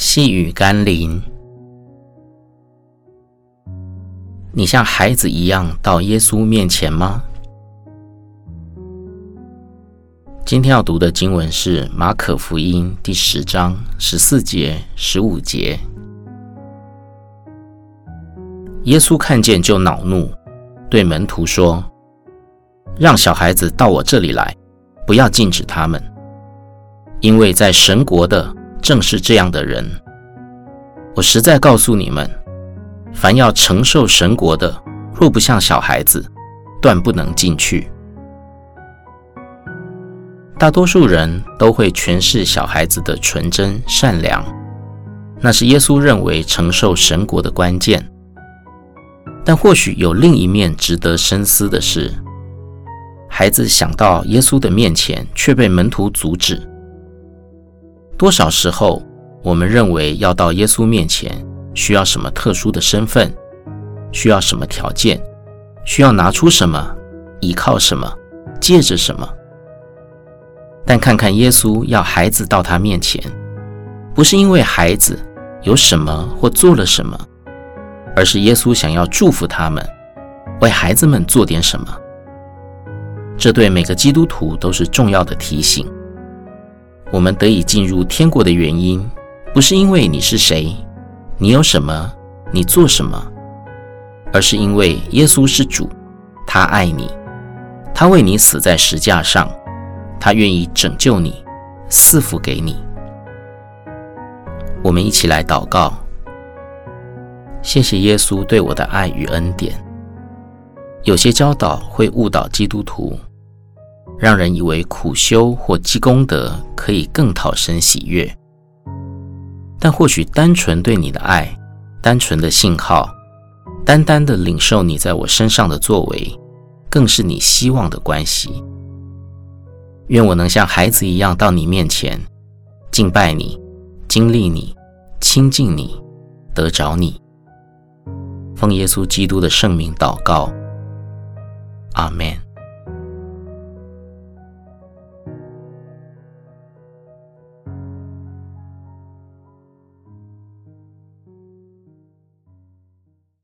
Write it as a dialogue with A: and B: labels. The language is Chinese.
A: 细雨甘霖，你像孩子一样到耶稣面前吗？今天要读的经文是马可福音第十章十四节、十五节。耶稣看见就恼怒，对门徒说：“让小孩子到我这里来，不要禁止他们，因为在神国的正是这样的人。我实在告诉你们，凡要承受神国的，若不像小孩子，断不能进去。”大多数人都会诠释小孩子的纯真善良，那是耶稣认为承受神国的关键。但或许有另一面值得深思的是，孩子想到耶稣的面前，却被门徒阻止。多少时候，我们认为要到耶稣面前，需要什么特殊的身份，需要什么条件，需要拿出什么，依靠什么，借着什么。但看看耶稣要孩子到他面前，不是因为孩子有什么或做了什么，而是耶稣想要祝福他们，为孩子们做点什么。这对每个基督徒都是重要的提醒。我们得以进入天国的原因，不是因为你是谁，你有什么，你做什么，而是因为耶稣是主，他爱你，他为你死在石架上。他愿意拯救你，赐福给你。我们一起来祷告。谢谢耶稣对我的爱与恩典。有些教导会误导基督徒，让人以为苦修或积功德可以更讨神喜悦。但或许单纯对你的爱，单纯的信号，单单的领受你在我身上的作为，更是你希望的关系。愿我能像孩子一样到你面前，敬拜你，经历你，亲近你，得着你。奉耶稣基督的圣名祷告，阿门。